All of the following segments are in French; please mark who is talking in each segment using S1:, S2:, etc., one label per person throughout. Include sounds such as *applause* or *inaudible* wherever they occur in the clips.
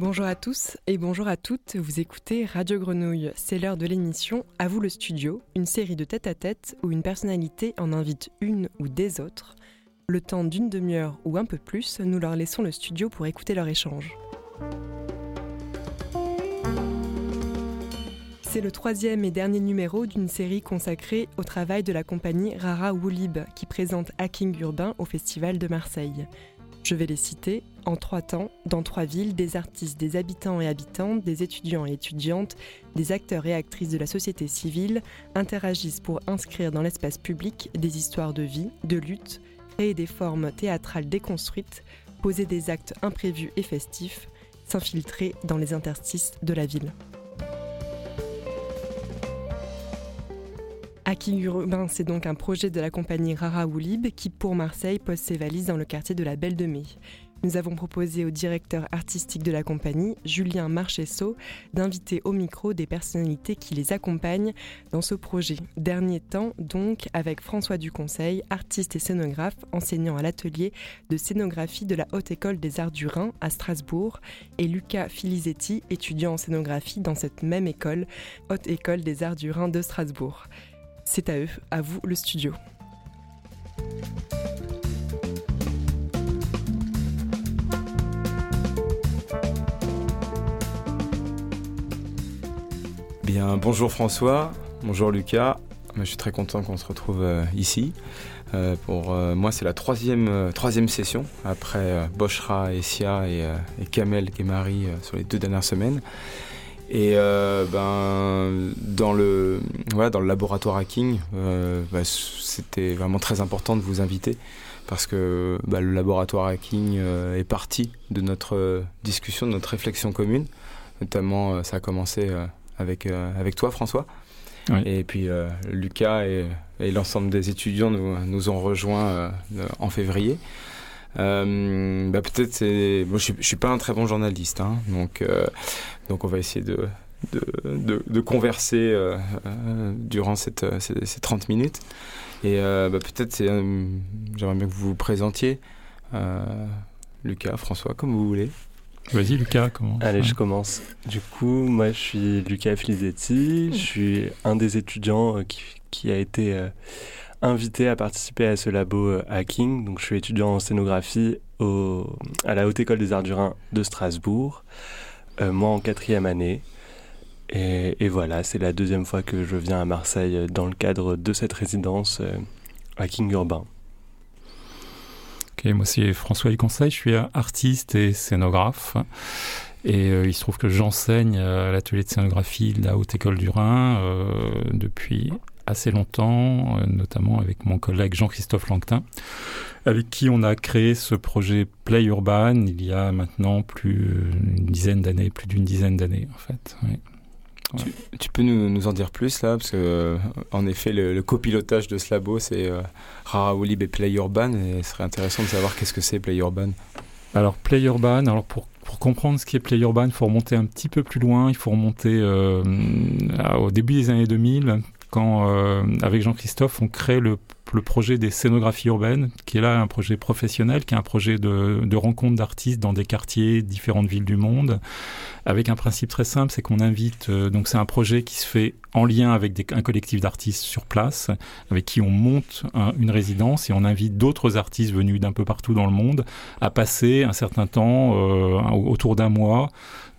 S1: Bonjour à tous et bonjour à toutes, vous écoutez Radio Grenouille. C'est l'heure de l'émission À vous le studio, une série de tête-à-tête où une personnalité en invite une ou des autres. Le temps d'une demi-heure ou un peu plus, nous leur laissons le studio pour écouter leur échange. C'est le troisième et dernier numéro d'une série consacrée au travail de la compagnie Rara Woolib qui présente Hacking Urbain au Festival de Marseille. Je vais les citer en trois temps, dans trois villes, des artistes, des habitants et habitantes, des étudiants et étudiantes, des acteurs et actrices de la société civile interagissent pour inscrire dans l'espace public des histoires de vie, de lutte, créer des formes théâtrales déconstruites, poser des actes imprévus et festifs, s'infiltrer dans les interstices de la ville. Hacking Urbain, c'est donc un projet de la compagnie Rara Woolib qui, pour Marseille, pose ses valises dans le quartier de la Belle de Mai. Nous avons proposé au directeur artistique de la compagnie, Julien Marchesso, d'inviter au micro des personnalités qui les accompagnent dans ce projet. Dernier temps, donc, avec François Duconseil, artiste et scénographe, enseignant à l'atelier de scénographie de la Haute École des Arts du Rhin à Strasbourg, et Luca Filizetti, étudiant en scénographie dans cette même école, Haute École des Arts du Rhin de Strasbourg. C'est à eux, à vous le studio.
S2: Bien, bonjour François, bonjour Lucas. Je suis très content qu'on se retrouve euh, ici. Euh, pour euh, moi, c'est la troisième, troisième session après Boshra, Essia et, et Kamel Kemari sur les deux dernières semaines. Et euh, ben, dans, le, voilà, dans le laboratoire hacking, euh, bah, c'était vraiment très important de vous inviter parce que bah, le laboratoire hacking euh, est parti de notre discussion, de notre réflexion commune. Notamment, ça a commencé avec, avec toi, François. Et puis, Lucas et, et l'ensemble des étudiants nous, nous ont rejoints en février. Euh, bah peut-être c'est. Moi, je, ne suis pas un très bon journaliste, hein, donc euh, donc on va essayer de de, de, converser euh, durant cette, ces, ces, 30 minutes. Et bah, peut-être c'est. J'aimerais bien que vous vous présentiez. Lucas, François, comme vous voulez.
S3: Vas-y Lucas, comment
S4: Allez, je commence. Du coup, moi je suis Lucas Filizetti, je suis un des étudiants qui, qui a été invité à participer à ce labo euh, hacking. Donc, je suis étudiant en scénographie à la Haute École des Arts du Rhin de Strasbourg, euh, moi en quatrième année. Et, voilà, c'est la deuxième fois que je viens à Marseille dans le cadre de cette résidence euh, hacking urbain.
S3: Ok, moi c'est François Conseil, je suis artiste et scénographe. Et il se trouve que j'enseigne à l'atelier de scénographie de la Haute École du Rhin depuis assez longtemps, euh, notamment avec mon collègue Jean-Christophe Langtin, avec qui on a créé ce projet Play Urban il y a maintenant plus d'une dizaine d'années, plus d'une dizaine d'années en fait.
S2: Tu, peux nous, en dire plus là? Parce que, euh, en effet, le, copilotage de ce labo, c'est euh, et Play Urban. Et ce serait intéressant de savoir qu'est-ce que c'est Play Urban.
S3: Alors, Play Urban, alors pour, pour comprendre ce qui est Play Urban, il faut remonter un petit peu plus loin. Il faut remonter au début des années 2000, quand, euh, avec Jean-Christophe, on crée le, le, projet des scénographies urbaines, qui est là un projet professionnel, qui est un projet de, de rencontre d'artistes dans des quartiers, différentes villes du monde, avec un principe très simple, c'est qu'on invite, euh, donc c'est un projet qui se fait en lien avec des, un collectif d'artistes sur place, avec qui on monte une résidence et on invite d'autres artistes venus d'un peu partout dans le monde à passer un certain temps, euh, autour d'un mois,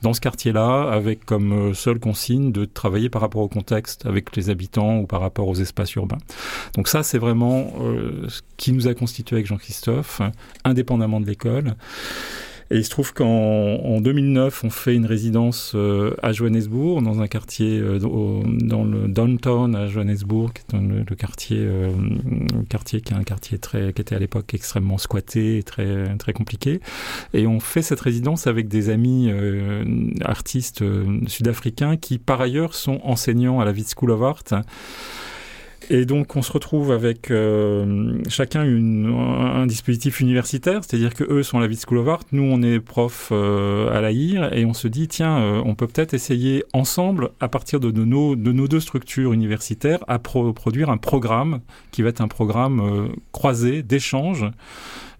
S3: dans ce quartier-là, avec comme euh, seule consigne de travailler par rapport au contexte avec les habitants ou par rapport aux espaces urbains. Donc ça, c'est vraiment euh, ce qui nous a constitué avec Jean-Christophe, indépendamment de l'école. Et il se trouve qu'en 2009, on fait une résidence euh, à Johannesburg, dans un quartier, euh, dans le downtown à Johannesburg, qui est le, quartier, euh, quartier qui est un quartier très, qui était à l'époque extrêmement squatté et très, très compliqué. Et on fait cette résidence avec des amis artistes sud-africains qui, par ailleurs, sont enseignants à la Witt School of Art. Et donc, on se retrouve avec euh, chacun une, un, dispositif universitaire, c'est-à-dire que eux sont à la School of Art, nous on est prof euh, à l'AIR, et on se dit tiens, euh, on peut peut-être essayer ensemble, à partir de, nos, de nos deux structures universitaires, à produire un programme qui va être un programme croisé d'échange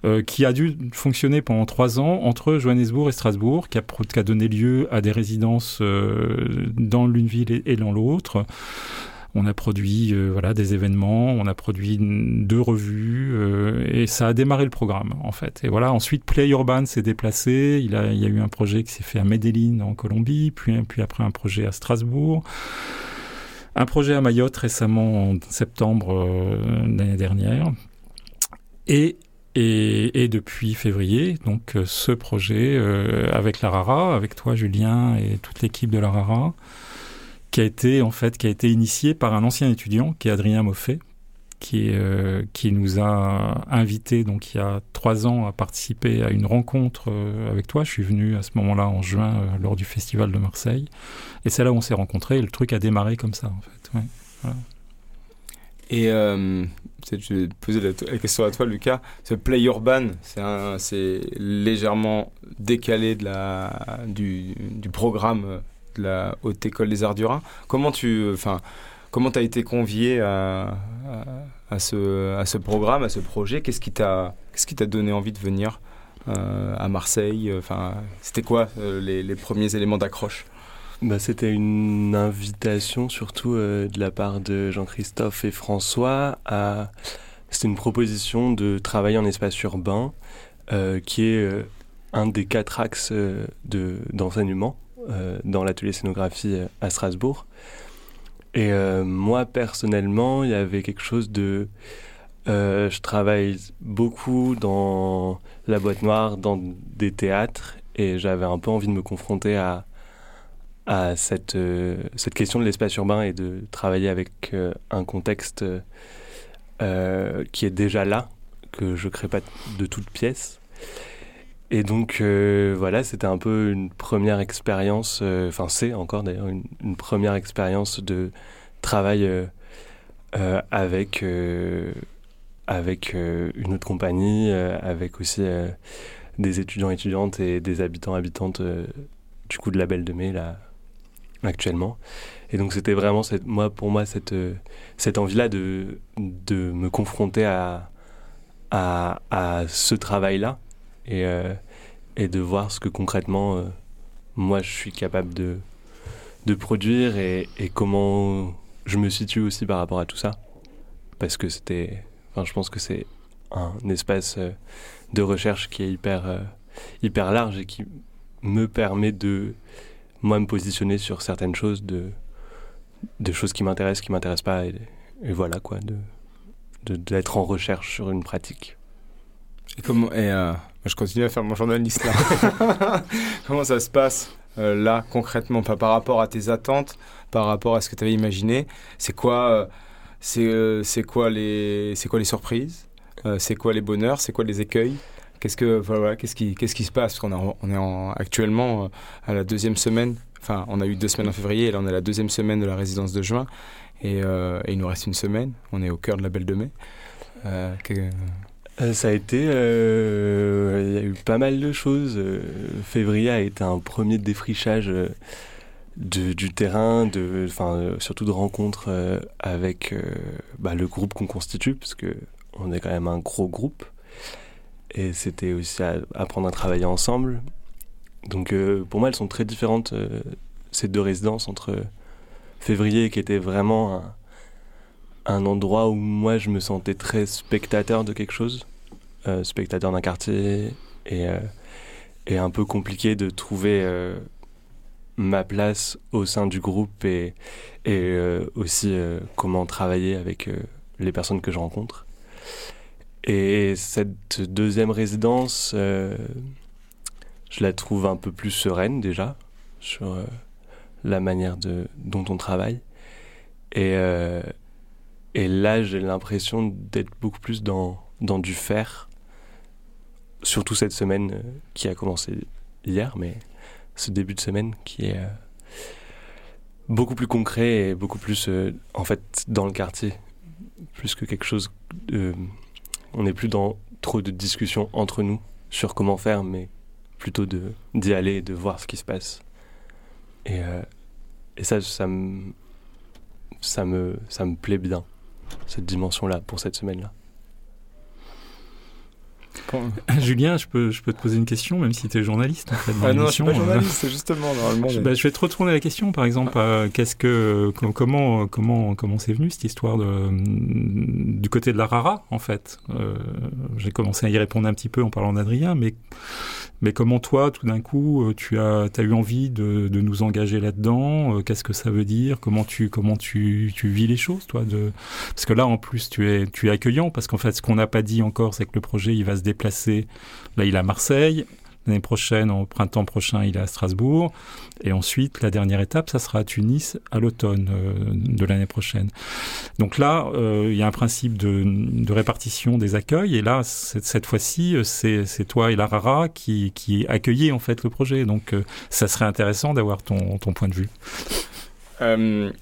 S3: euh, qui a dû fonctionner pendant trois ans entre Johannesburg et Strasbourg, qui a, qui a donné lieu à des résidences euh, dans l'une ville et, dans l'autre. On a produit euh, voilà des événements, on a produit deux revues et ça a démarré le programme en fait. Et voilà ensuite Play Urban s'est déplacé. Il, y a eu un projet qui s'est fait à Medellin en Colombie, puis après un projet à Strasbourg. Un projet à Mayotte récemment en septembre l'année dernière. Et et, depuis février, donc euh, ce projet euh, avec la Rara, avec toi Julien et toute l'équipe de la Rara, qui a été en fait qui a été initié par un ancien étudiant qui est Adrien Moffet, qui, euh, qui nous a invités donc il y a trois ans à participer à une rencontre avec toi. Je suis venu à ce moment-là en juin lors du festival de Marseille, et c'est là où on s'est rencontrés. Et le truc a démarré comme ça en fait.
S2: Et euh, je vais poser la, question à toi, Lucas. Ce play urban, c'est légèrement décalé de la, du, du, programme de la Haute École des Arts du Rhin. Comment tu, enfin, comment as été convié à, ce, à ce programme, à ce projet? Qu'est-ce qui t'a, qu'est-ce qui t'a donné envie de venir euh, à Marseille? Enfin, c'était quoi euh, les, premiers éléments d'accroche?
S4: Bah, C'était une invitation surtout euh, de la part de Jean-Christophe et François. À... C'était une proposition de travailler en espace urbain euh, qui est euh, un des quatre axes de, d'enseignement dans l'atelier scénographie à Strasbourg. Et moi personnellement, il y avait quelque chose de... je travaille beaucoup dans la boîte noire, dans des théâtres, et j'avais un peu envie de me confronter à à cette, euh, cette question de l'espace urbain et de travailler avec euh, un contexte euh, qui est déjà là, que je crée pas de toutes pièces. Et donc voilà, c'était un peu une première expérience, enfin c'est encore d'ailleurs une, première expérience de travail avec, avec une autre compagnie, avec aussi des étudiants étudiantes et des habitants habitantes du coup de la Belle de Mai, là, actuellement. Et donc c'était vraiment cette, moi, pour moi cette, euh, cette envie-là de, de me confronter à, à, à ce travail-là et, euh, et de voir ce que concrètement euh, moi je suis capable de, de produire et, comment je me situe aussi par rapport à tout ça. Parce que c'était, enfin je pense que c'est un espace de recherche qui est hyper, hyper large et qui me permet de moi me positionner sur certaines choses de des choses qui m'intéressent qui m'intéressent pas et, voilà quoi de d'être en recherche sur une pratique
S2: et comment euh, je continue à faire mon journaliste là *laughs* comment ça se passe euh, là concrètement? Par rapport à tes attentes par rapport à ce que tu avais imaginé c'est quoi euh, c'est c'est quoi les c'est quoi les surprises c'est quoi les bonheurs c'est quoi les écueils? Qu'est-ce que voilà, qu'est-ce qui qu'est-ce qui se passe? Parce qu'on on est en, actuellement euh, à la deuxième semaine. Enfin, on a eu deux semaines en février et là on est à la deuxième semaine de la résidence de juin et, euh, il nous reste une semaine. On est au cœur de la Belle de Mai.
S4: Euh, ça a été, il y a eu pas mal de choses. février a été un premier défrichage du terrain, de, enfin, surtout de rencontres avec bah, le groupe qu'on constitue, parce que on est quand même un gros groupe. Et c'était aussi apprendre à travailler ensemble. Donc euh, pour moi, elles sont très différentes, euh, ces deux résidences, entre février, qui était vraiment un, un, endroit où moi, je me sentais très spectateur de quelque chose, euh, spectateur d'un quartier, et, et, un peu compliqué de trouver ma place au sein du groupe et, et aussi comment travailler avec les personnes que je rencontre. Et cette deuxième résidence, euh, je la trouve un peu plus sereine déjà sur euh, la manière de, dont on travaille. Et, euh, et là, j'ai l'impression d'être beaucoup plus dans, dans du faire, surtout cette semaine qui a commencé hier, mais ce début de semaine qui est beaucoup plus concret et beaucoup plus en fait dans le quartier, plus que quelque chose de on n'est plus dans trop de discussions entre nous sur comment faire, mais plutôt d'y aller et de voir ce qui se passe. Et, euh, et ça, ça me, ça, me, ça me plaît bien, cette dimension-là, pour cette semaine-là. *laughs*
S3: Julien, je peux, je peux te poser une question, même si tu es journaliste. En fait,
S2: ah non, je suis pas journaliste, justement, normalement.
S3: Je, bah, je, vais te retourner la question, par exemple. qu'est-ce que, comment, comment, comment c'est venu cette histoire de, du côté de la Rara, en fait J'ai commencé à y répondre un petit peu en parlant d'Adrien, mais mais comment toi, tout d'un coup, euh, tu as, as eu envie de, de nous engager là-dedans euh, Qu'est-ce que ça veut dire Comment tu comment tu, tu vis les choses, toi de... Parce que là, en plus, tu es tu es accueillant parce qu'en fait, ce qu'on n'a pas dit encore, c'est que le projet, il va se déplacer. Là, il est à Marseille. L'année prochaine, au printemps prochain, il est à Strasbourg. Et ensuite, la dernière étape, ça sera à Tunis à l'automne euh, de l'année prochaine. Donc là, euh, il y a un principe de, répartition des accueils. Et là, cette, fois-ci, c'est toi et la Rara qui, qui accueillez en fait le projet. Donc euh, ça serait intéressant d'avoir ton, ton point de vue.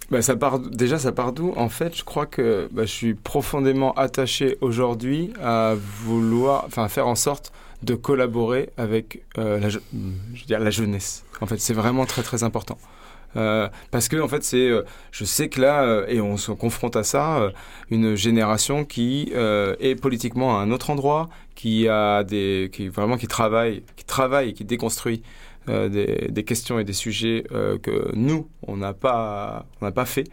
S2: bah ça part déjà ça part d'où? En fait je crois que bah, je suis profondément attaché aujourd'hui à vouloir enfin faire en sorte de collaborer avec euh, la, je dire, la jeunesse. En fait, c'est vraiment très très important. Euh, parce que en fait, c'est, euh, je sais que là, et on se confronte à ça, une génération qui est politiquement à un autre endroit, qui a des, qui vraiment qui travaille, qui travaille, qui déconstruit des, des, questions et des sujets que nous, on n'a pas, on n'a pas fait,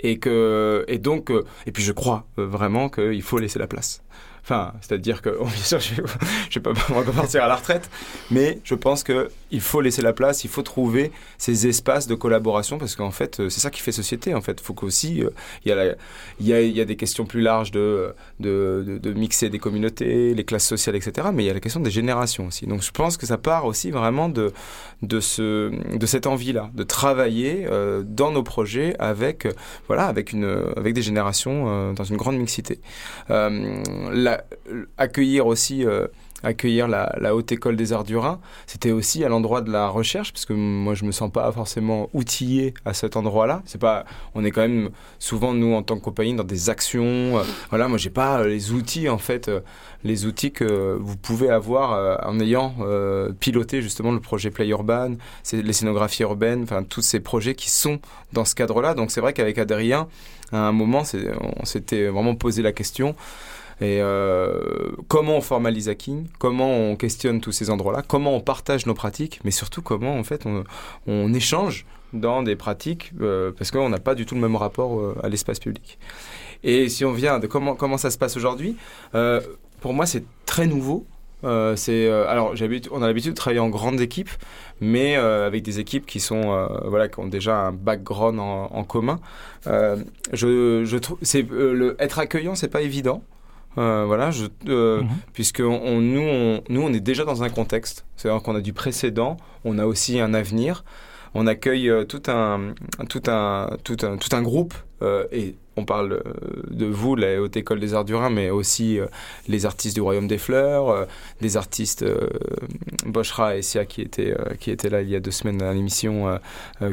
S2: et que, et donc, et puis je crois vraiment qu'il faut laisser la place. Enfin, c'est-à-dire que, *laughs* bien sûr, je vais, pas, partir à la retraite, mais je pense qu'il faut laisser la place, il faut trouver ces espaces de collaboration, parce qu'en fait, euh, c'est ça qui fait société. En fait, il faut qu'aussi, euh, il y, a y, a, des questions plus larges de, de, de, mixer des communautés, les classes sociales, etc. Mais il y a la question des générations aussi. Donc, je pense que ça part aussi vraiment de, de, ce, de cette envie-là, de travailler euh, dans nos projets avec, voilà, avec, une, avec des générations dans une grande mixité. Accueillir aussi euh, accueillir la, haute école des arts du Rhin, c'était aussi à l'endroit de la recherche, parce que moi je me sens pas forcément outillé à cet endroit-là. C'est pas, on est quand même souvent nous en tant que compagnie dans des actions. Euh, voilà, moi j'ai pas euh, les outils en fait, les outils que vous pouvez avoir en ayant piloté justement le projet Play Urban, les scénographies urbaines, enfin tous ces projets qui sont dans ce cadre-là. Donc c'est vrai qu'avec Adrien, à un moment, on s'était vraiment posé la question. Et euh, comment on formalise hacking, comment on questionne tous ces endroits-là, comment on partage nos pratiques, mais surtout comment en fait on, échange dans des pratiques euh, parce qu'on n'a pas du tout le même rapport euh, à l'espace public. Et si on vient de comment, comment ça se passe aujourd'hui, pour moi c'est très nouveau. c'est alors on a l'habitude de travailler en grande équipe, mais avec des équipes qui sont voilà qui ont déjà un background en, commun. je, trouve c'est être accueillant c'est pas évident. Euh, voilà, je, euh, mhm. puisque on, nous, on, nous, on est déjà dans un contexte. C'est-à-dire qu'on a du précédent, on a aussi un avenir. On accueille euh, tout un, tout un, tout un, tout un groupe et on parle euh, de vous, la Haute École des Arts du Rhin, mais aussi euh, les artistes du Royaume des Fleurs, euh, des artistes Boshra et Sia qui étaient, qui étaient là il y a deux semaines à l'émission,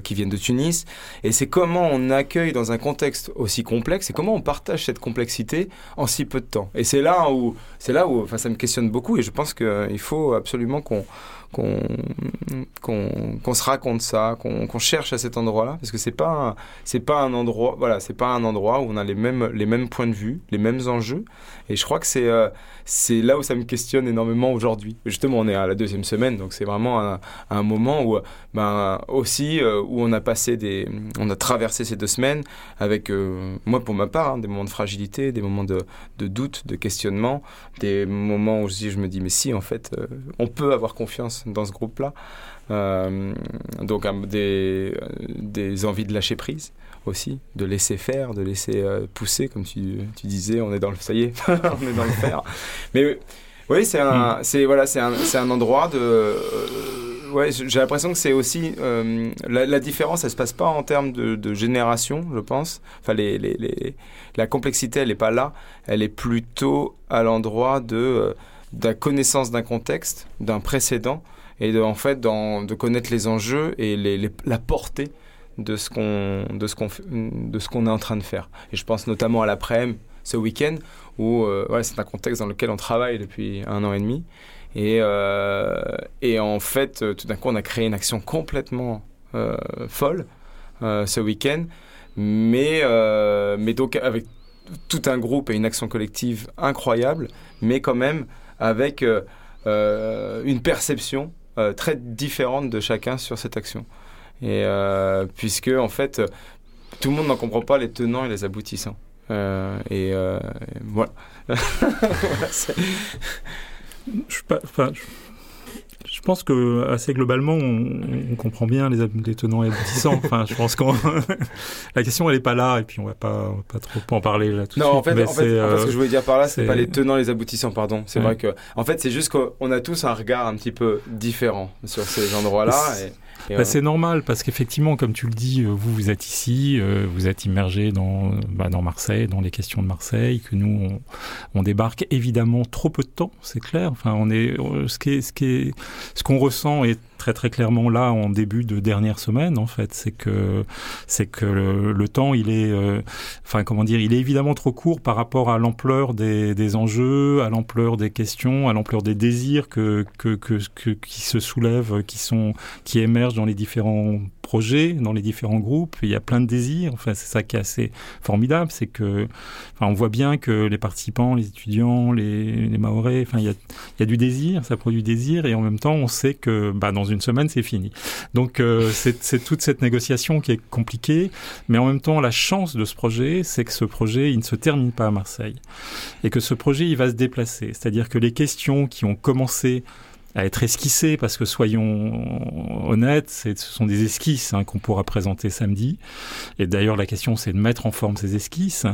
S2: qui viennent de Tunis. Et c'est comment on accueille dans un contexte aussi complexe et comment on partage cette complexité en si peu de temps. Et c'est là où, là où ça me questionne beaucoup et je pense qu'il faut absolument qu'on qu'on qu'on se raconte ça, qu'on cherche à cet endroit-là, parce que c'est pas c'est pas un endroit, voilà, c'est pas un endroit où on a les mêmes les mêmes points de vue, les mêmes enjeux, et je crois que c'est euh, c'est là où ça me questionne énormément aujourd'hui. Justement, on est à la deuxième semaine, donc c'est vraiment un, moment où ben aussi euh, où on a passé des, on a traversé ces deux semaines avec euh, moi pour ma part hein, des moments de fragilité, des moments de, de doute, de questionnement, des moments où aussi je me dis mais si en fait on peut avoir confiance dans ce groupe-là. Euh, donc des, des envies de lâcher prise aussi, de laisser faire, de laisser euh, pousser, comme tu, tu, disais, on est dans le, ça y est, *laughs* on est dans le faire. Mais oui, c'est un, c'est voilà, c'est un, endroit de, euh, ouais, j'ai l'impression que c'est aussi la, différence, elle se passe pas en termes de, de génération, je pense. Enfin, les, les, les, la complexité, elle est pas là, elle est plutôt à l'endroit de de la connaissance d'un contexte, d'un précédent, et de, en fait de connaître les enjeux et la portée de ce qu'on de ce qu'on de ce qu'on est en train de faire. Et je pense notamment à l'après-midi, ce week-end, où euh, c'est un contexte dans lequel on travaille depuis un an et demi. Et, euh, et en fait, tout d'un coup, on a créé une action complètement euh, folle ce week-end, mais, mais donc avec tout un groupe et une action collective incroyable, mais quand même avec une perception très différente de chacun sur cette action. Et puisque en fait, tout le monde n'en comprend pas les tenants et les aboutissants. et voilà. *laughs* *laughs*
S3: je, pas, je pense que assez globalement, on, comprend bien les, les, tenants et aboutissants. *laughs* enfin, je pense que *laughs* la question elle est pas là et puis on va pas, pas trop en parler là tout
S2: non,
S3: de
S2: suite. En fait, en fait,
S3: euh,
S2: ce que je voulais dire par là, c'est pas les tenants et les aboutissants, pardon. C'est vrai que, en fait, c'est juste qu'on a tous un regard un petit peu différent sur ces endroits-là. Et...
S3: Bah, c'est normal parce qu'effectivement, comme tu le dis, euh, vous, vous êtes ici, euh, vous êtes immergé dans, bah, dans Marseille, dans les questions de Marseille, que nous, on, on débarque évidemment trop peu de temps, c'est clair. Enfin, on est, ce qui est, ce qui est, ce qu'on ressent est très très clairement là en début de dernière semaine en fait. C'est que c'est que le, temps il est euh, enfin comment dire il est évidemment trop court par rapport à l'ampleur des, des, enjeux à l'ampleur des questions à l'ampleur des désirs que, que, que, que, qui se soulèvent qui sont qui émergent dans les différents dans les différents groupes il y a plein de désirs enfin c'est ça qui est assez formidable c'est que enfin, on voit bien que les participants les étudiants les, les maorais enfin il y a, il y a du désir ça produit du désir et en même temps on sait que bah, dans une semaine, c'est fini. Donc euh, c'est toute cette négociation qui est compliquée, mais en même temps, la chance de ce projet, c'est que ce projet, il ne se termine pas à Marseille, et que ce projet, il va se déplacer. C'est-à-dire que les questions qui ont commencé à être esquissées, parce que soyons honnêtes, ce sont des esquisses hein, qu'on pourra présenter samedi. Et d'ailleurs, la question, c'est de mettre en forme ces esquisses.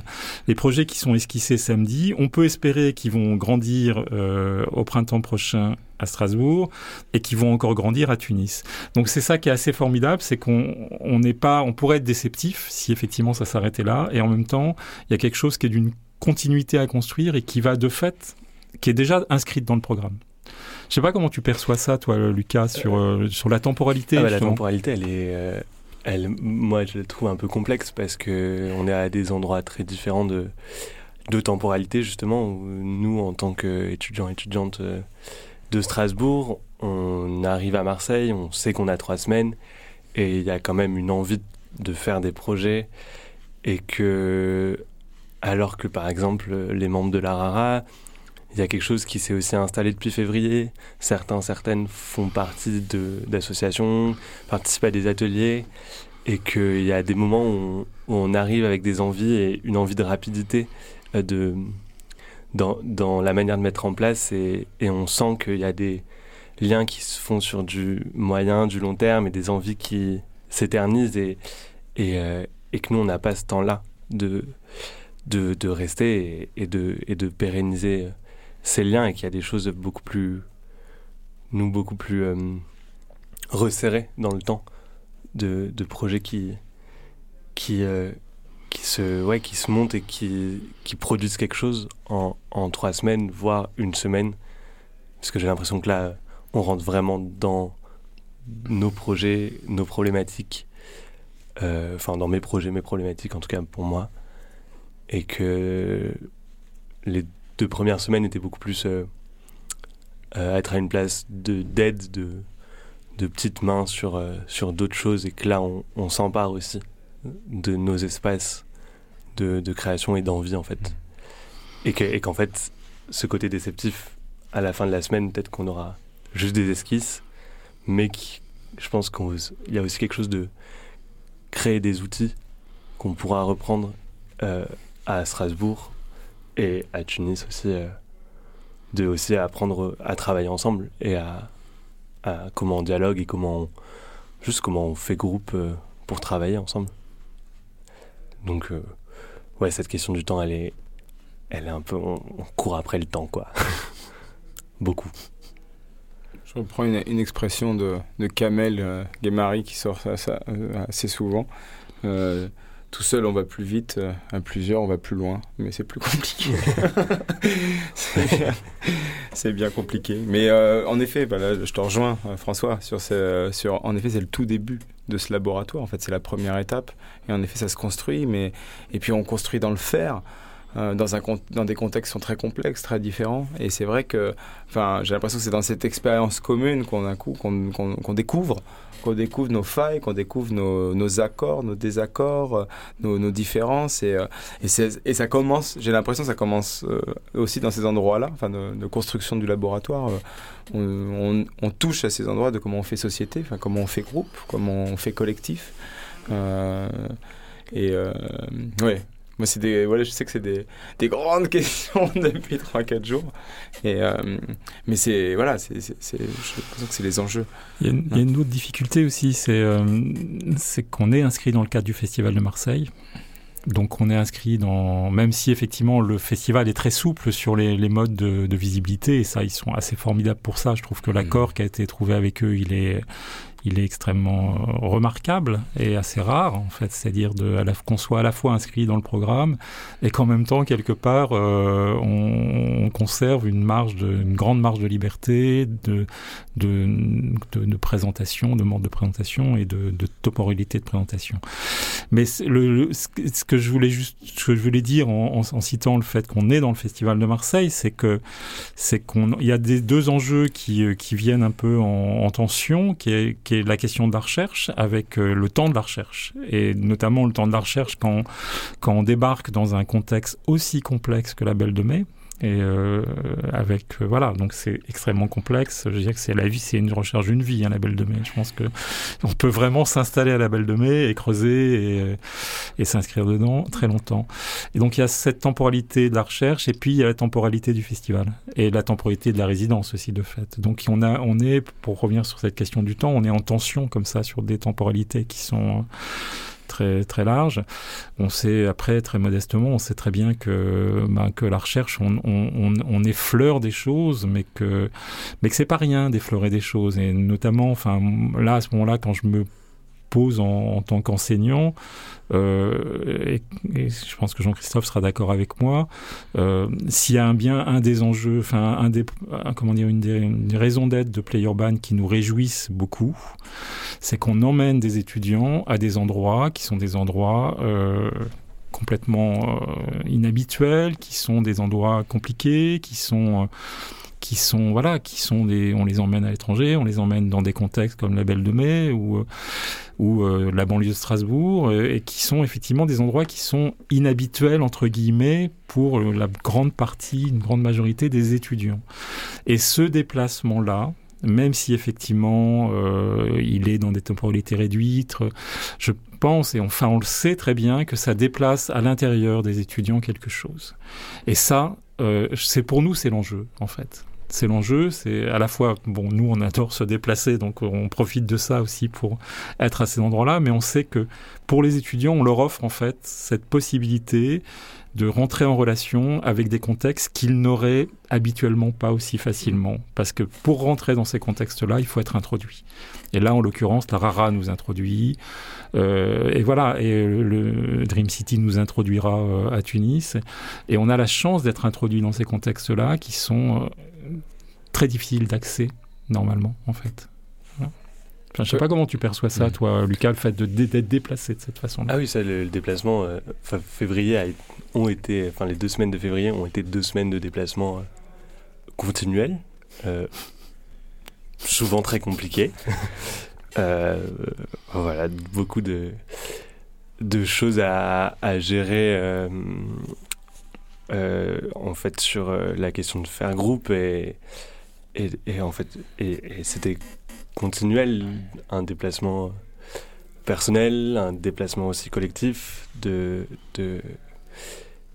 S3: Les projets qui sont esquissés samedi, on peut espérer qu'ils vont grandir euh, au printemps prochain à Strasbourg et qui vont encore grandir à Tunis. Donc c'est ça qui est assez formidable, c'est qu'on n'est pas, on pourrait être déceptif si effectivement ça s'arrêtait là, et en même temps il y a quelque chose qui est d'une continuité à construire et qui va de fait, qui est déjà inscrite dans le programme. Je sais pas comment tu perçois ça, toi, Lucas, sur, euh, euh, sur la temporalité.
S4: Ah bah, la temporalité, elle est, euh, elle, moi, je la trouve un peu complexe parce que on est à des endroits très différents de, de temporalité, justement. Où nous, en tant qu'étudiants, étudiantes, de Strasbourg, on arrive à Marseille, on sait qu'on a trois semaines et il y a quand même une envie de faire des projets et que alors que par exemple les membres de la RARA, il y a quelque chose qui s'est aussi installé depuis février. Certains, certaines font partie d'associations, participent à des ateliers et qu'il y a des moments où on, arrive avec des envies et une envie de rapidité euh, de, dans, dans, la manière de mettre en place et, et on sent qu'il y a des liens qui se font sur du moyen, du long terme et des envies qui s'éternisent et, et, euh, et, que nous, on n'a pas ce temps-là de, de, de, rester et, et de pérenniser ces liens et qu'il y a des choses beaucoup plus, nous, beaucoup plus euh, resserrées dans le temps de, de projets qui, qui, euh, qui se, ouais, qui se montent et qui, qui produisent quelque chose en, en trois semaines, voire une semaine. Parce que j'ai l'impression que là, on rentre vraiment dans nos projets, nos problématiques. Euh, enfin, dans mes projets, mes problématiques, en tout cas pour moi. Et que les deux premières semaines étaient beaucoup plus euh, euh être à une place d'aide, de, de, petites mains sur, euh, sur d'autres choses. Et que là, on, s'empare aussi de nos espaces de, création et d'envie en fait. Et qu'en fait, ce côté déceptif, à la fin de la semaine, peut-être qu'on aura juste des esquisses, mais je pense qu'il y a aussi quelque chose de créer des outils qu'on pourra reprendre euh, à Strasbourg et à Tunis aussi, euh, de aussi apprendre à travailler ensemble et à, comment on dialogue et comment juste comment on fait groupe euh, pour travailler ensemble. Donc ouais, cette question du temps, elle est, elle est un peu, on, court après le temps, quoi. *laughs* Beaucoup.
S2: Je reprends une, expression de, de Kamel euh, qui sort ça, euh, assez souvent. Tout seul, on va plus vite. Euh, à plusieurs, on va plus loin. Mais c'est plus compliqué. *laughs* c'est bien, compliqué. Mais euh, en effet, bah je te rejoins, euh, François, sur, ce, sur. En effet, c'est le tout début de ce laboratoire. En fait, c'est la première étape. Et en effet, ça se construit. Mais et puis, on construit dans le faire. dans, un, dans des contextes qui sont très complexes, très différents. Et c'est vrai que j'ai l'impression que c'est dans cette expérience commune qu'on qu'on découvre qu'on découvre nos failles, qu'on découvre nos, accords, nos désaccords, nos, différences. Et, et, ça commence, j'ai l'impression que ça commence aussi dans ces endroits-là, enfin de, construction du laboratoire. On, touche à ces endroits de comment on fait société, enfin comment on fait groupe, comment on fait collectif. et ouais, moi, c'est des, voilà, je sais que c'est des, des, grandes *laughs* questions depuis 3-4 jours. Et, euh, mais c'est, voilà, c'est, je pense que c'est les enjeux.
S3: Il y, a une, il y, a une autre difficulté aussi, c'est, euh, c'est qu'on est inscrit dans le cadre du Festival de Marseille. Donc on est inscrit dans, même si effectivement le festival est très souple sur les, les modes de, de, visibilité, et ça ils sont assez formidables pour ça. Je trouve que l'accord mmh. qui a été trouvé avec eux, il est, il est extrêmement euh, remarquable et assez rare, en fait, c'est-à-dire qu'on soit à la fois inscrit dans le programme et qu'en même temps, quelque part, euh, on, conserve une, marge de, une grande marge de liberté, de, de, de, présentation, de mode de présentation et de, de temporalité de présentation. Mais le, ce que je voulais juste, ce que je voulais dire en, en, citant le fait qu'on est dans le Festival de Marseille, c'est que c'est qu'on, il y a des deux enjeux qui, euh, qui viennent un peu en, en tension, qui est, qui la question de la recherche avec euh, le temps de la recherche. Et notamment le temps de la recherche quand, quand on débarque dans un contexte aussi complexe que la Belle de Mai, et euh, avec euh, voilà donc c'est extrêmement complexe. Je dirais que c'est la vie c'est une recherche d'une vie hein, la Belle de Mai. Je pense que on peut vraiment s'installer à la Belle de Mai et creuser et, et s'inscrire dedans très longtemps. Et donc il y a cette temporalité de la recherche et puis il y a la temporalité du festival et la temporalité de la résidence aussi de fait. Donc on a on est pour revenir sur cette question du temps on est en tension comme ça sur des temporalités qui sont très très large. On sait après très modestement, on sait très bien que ben, que la recherche, on, on, on, effleure des choses, mais que mais que c'est pas rien d'effleurer des choses. Et notamment, enfin là à ce moment-là, quand je me en tant qu'enseignant, euh, et, je pense que Jean-Christophe sera d'accord avec moi, euh, s'il y a un bien un des enjeux, enfin un des, comment dire, une des, raisons d'être de Play Urban qui nous réjouissent beaucoup, c'est qu'on emmène des étudiants à des endroits qui sont des endroits euh, complètement inhabituels, qui sont des endroits compliqués, qui sont qui sont voilà qui sont des on les emmène à l'étranger on les emmène dans des contextes comme la Belle de Mai ou ou euh, la banlieue de Strasbourg, euh, et qui sont effectivement des endroits qui sont inhabituels, entre guillemets, pour euh, la grande partie, une grande majorité des étudiants. Et ce déplacement-là, même si effectivement il est dans des temporalités réduites, je pense, et enfin on le sait très bien, que ça déplace à l'intérieur des étudiants quelque chose. Et ça, c'est pour nous, c'est l'enjeu, en fait c'est l'enjeu. C'est à la fois, bon, nous, on adore se déplacer, donc on profite de ça aussi pour être à ces endroits-là, mais on sait que pour les étudiants, on leur offre en fait cette possibilité de rentrer en relation avec des contextes qu'ils n'auraient habituellement pas aussi facilement. Parce que pour rentrer dans ces contextes-là, il faut être introduit. Et là, en l'occurrence, la RARA nous introduit. Euh, et voilà, et le Dream City nous introduira euh, à Tunis. Et on a la chance d'être introduit dans ces contextes-là qui sont euh, très difficile d'accès, normalement, en fait. je ne sais pas comment tu perçois ça, toi, Lucas, le fait d'être déplacé de cette façon-là.
S4: Ah oui, ça, le, déplacement, euh, février a, ont été, enfin les deux semaines de février ont été deux semaines de déplacement euh, continuel, euh, souvent très compliqué. *laughs* voilà, beaucoup de, de choses à, à gérer. en fait sur la question de faire groupe et, et, en fait, et, c'était continuel, un déplacement personnel, un déplacement aussi collectif, de, de,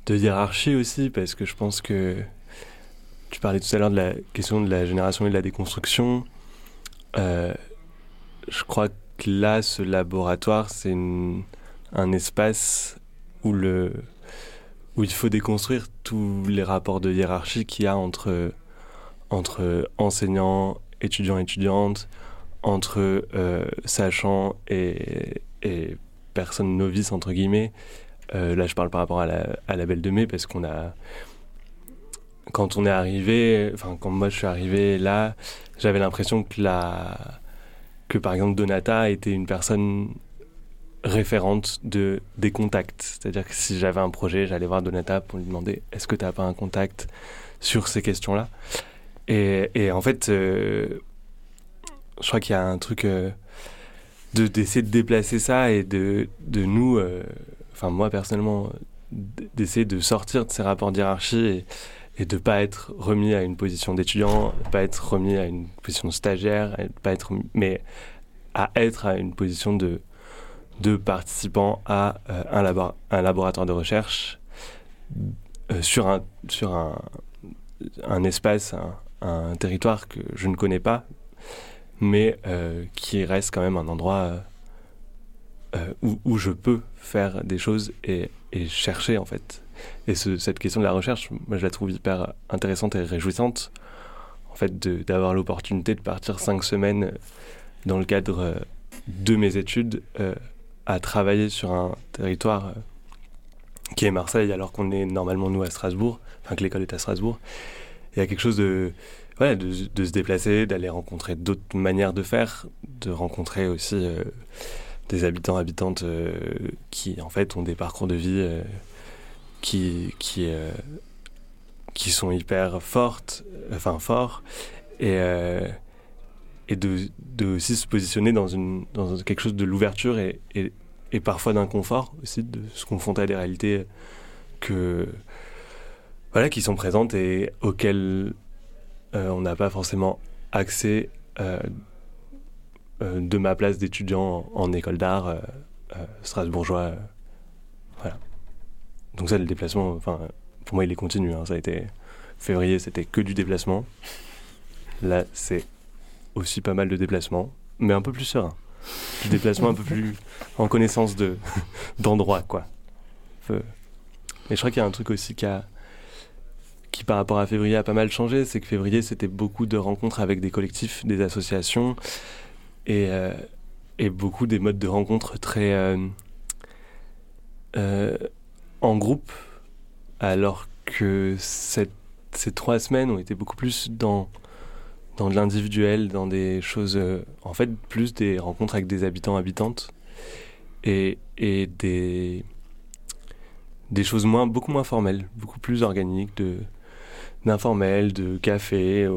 S4: hiérarchie aussi, parce que je pense que tu parlais tout à l'heure de la question de la génération et de la déconstruction. Euh, je crois que là, ce laboratoire, c'est un espace où il faut déconstruire tous les rapports de hiérarchie qu'il y a entre entre enseignants, étudiants, étudiantes, entre euh, sachants et, personnes novices, entre guillemets. Euh, là, je parle par rapport à la, à la Belle de Mai, parce qu'on a. Quand on est arrivé, enfin, quand moi je suis arrivé là, j'avais l'impression que la. que par exemple Donata était une personne référente de, des contacts. C'est-à-dire que si j'avais un projet, j'allais voir Donata pour lui demander est-ce que tu n'as pas un contact sur ces questions-là? Et, en fait, euh, je crois qu'il y a un truc de d'essayer de déplacer ça et de, de nous, enfin moi personnellement, d'essayer de sortir de ces rapports d'hierarchie et, et de pas être remis à une position d'étudiant, pas être remis à une position de stagiaire, pas être, mais à être à une position de, de participant à euh, un, labo un, laboratoire de recherche euh, sur, un, sur un, un espace, un, un, territoire que je ne connais pas, mais euh, qui reste quand même un endroit euh, où, où, je peux faire des choses et, chercher en fait. Et ce, cette question de la recherche, moi je la trouve hyper intéressante et réjouissante. En fait, d'avoir l'opportunité de partir cinq semaines dans le cadre de mes études euh, à travailler sur un territoire euh, qui est Marseille, alors qu'on est normalement nous à Strasbourg, enfin que l'école est à Strasbourg. Il y a quelque chose de, ouais, de, se déplacer, d'aller rencontrer d'autres manières de faire, de rencontrer aussi euh, des habitants, habitantes euh, qui en fait ont des parcours de vie euh, qui, qui, qui sont hyper fortes, enfin forts, et, et de, de aussi se positionner dans, une, dans quelque chose de l'ouverture et, et, et parfois d'inconfort aussi, de se confronter à des réalités que, voilà, qui sont présentes et auxquelles on n'a pas forcément accès euh, de ma place d'étudiant en, école d'art euh, euh, strasbourgeois. voilà. Donc ça, le déplacement, enfin, pour moi, il est continu. Hein. Ça a été février, c'était que du déplacement. Là, c'est aussi pas mal de déplacements, mais un peu plus serein. Du déplacement un peu plus en connaissance de *laughs* d'endroit, quoi. Mais je crois qu'il y a un truc aussi qui a qui par rapport à février a pas mal changé, c'est que février c'était beaucoup de rencontres avec des collectifs, des associations, et, euh, et beaucoup des modes de rencontre très euh, euh, en groupe, alors que cette, ces trois semaines ont été beaucoup plus dans dans de l'individuel, dans des choses, en fait, plus des rencontres avec des habitants, habitantes, et, et des, des choses moins, beaucoup moins formelles, beaucoup plus organiques, de, d'informel, de café,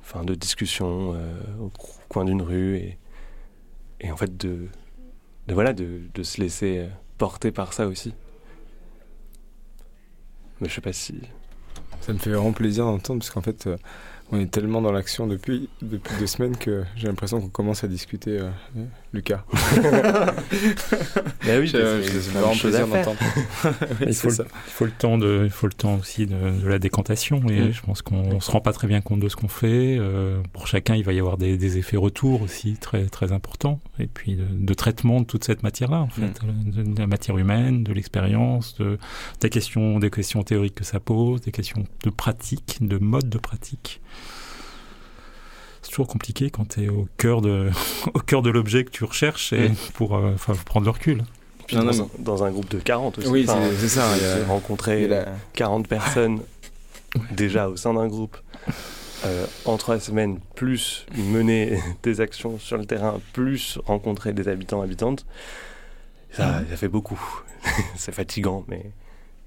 S4: enfin, de discussion euh, au coin d'une rue, et, en fait de, voilà de, se laisser porter par ça aussi. Mais je sais pas si.
S2: Ça me fait vraiment plaisir d'entendre parce qu'en fait, euh, on est tellement dans l'action depuis, depuis deux semaines que j'ai l'impression qu'on commence à discuter, euh, Lucas. *laughs*
S4: bah oui,
S2: c'est vraiment plaisir d'entendre. *laughs*
S3: oui, il, faut le, il faut le temps de, il faut le temps aussi de, de la décantation et mmh. je pense qu'on se rend pas très bien compte de ce qu'on fait. Euh, pour chacun, il va y avoir des, des, effets retours aussi très très importants et puis de, de traitement de toute cette matière-là en fait, mmh. de, de, la matière humaine, de l'expérience, de des questions, des questions théoriques que ça pose, des questions de pratique, de mode de pratique c'est toujours compliqué quand tu es au cœur de, *laughs* au cœur de l'objet que tu recherches et mmh. pour euh, prendre le recul.
S4: Puis non, dans, non, un, dans, un, groupe de 40 aussi.
S2: Oui, enfin, c'est ça.
S4: J'ai rencontré la... 40 personnes *laughs* ouais. déjà au sein d'un groupe euh, en trois semaines, plus mener *laughs* des actions sur le terrain, plus rencontrer des habitants, habitantes. Ça, ça fait beaucoup. c'est fatigant, mais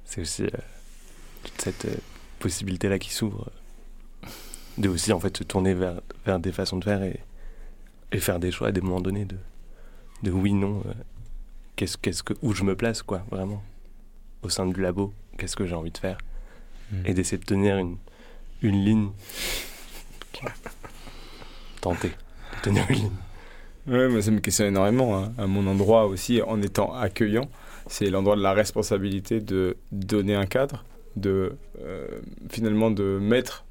S4: c'est aussi euh, toute cette euh, possibilité-là qui s'ouvre de aussi en fait se tourner vers, vers des façons de faire et, et faire des choix à des moments donnés de, de oui, non, euh, qu'est-ce, qu'est-ce que, où je me place, quoi, vraiment, au sein du labo, qu'est-ce que j'ai envie de faire, mmh. et d'essayer de tenir une, une ligne. Tenter de tenir une ligne.
S2: Ouais, mais ça me questionne énormément, hein, à mon endroit aussi, en étant accueillant. C'est l'endroit de la responsabilité de donner un cadre, de euh, finalement de mettre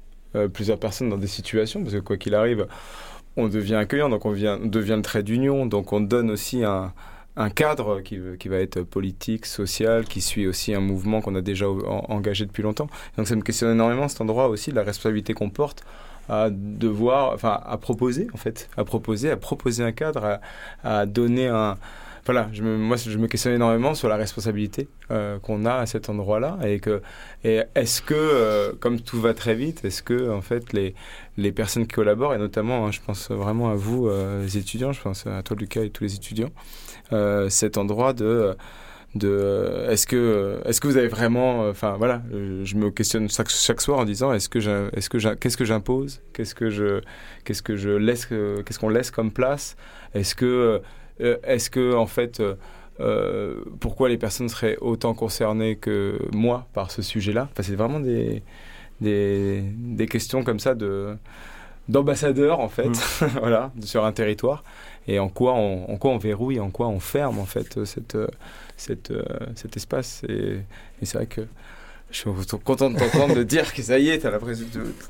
S2: plusieurs personnes dans des situations, parce que quoi qu'il arrive, on devient accueillant, donc on, vient, devient le trait d'union, donc on donne aussi un, cadre qui, qui, va être politique, social, qui suit aussi un mouvement qu'on a déjà en, engagé depuis longtemps. Donc ça me questionne énormément cet endroit aussi, la responsabilité qu'on porte à devoir, enfin à proposer en fait, à proposer, à proposer un cadre, à donner un, voilà, moi je me questionne énormément sur la responsabilité qu'on a à cet endroit-là et que est-ce que comme tout va très vite, est-ce que en fait les les personnes qui collaborent et notamment, hein, je pense vraiment à vous les étudiants, je pense à toi Lucas et tous les étudiants, cet endroit de de est-ce que est-ce que vous avez vraiment enfin voilà je me questionne chaque, chaque soir en disant est-ce que est-ce que qu'est-ce que j'impose? Qu'est-ce que je qu'est-ce que je laisse qu'est-ce qu'on laisse comme place? Est-ce que euh, est-ce que en fait euh, pourquoi les personnes seraient autant concernées que moi par ce sujet-là? Enfin, c'est vraiment des, des, des questions comme ça de d'ambassadeur en fait mmh. *laughs* voilà sur un territoire et en quoi on, en quoi on verrouille en quoi on ferme en fait cette cette, euh, cet espace? Et, c'est vrai que je suis content de t'entendre de dire que ça y est, as l'impression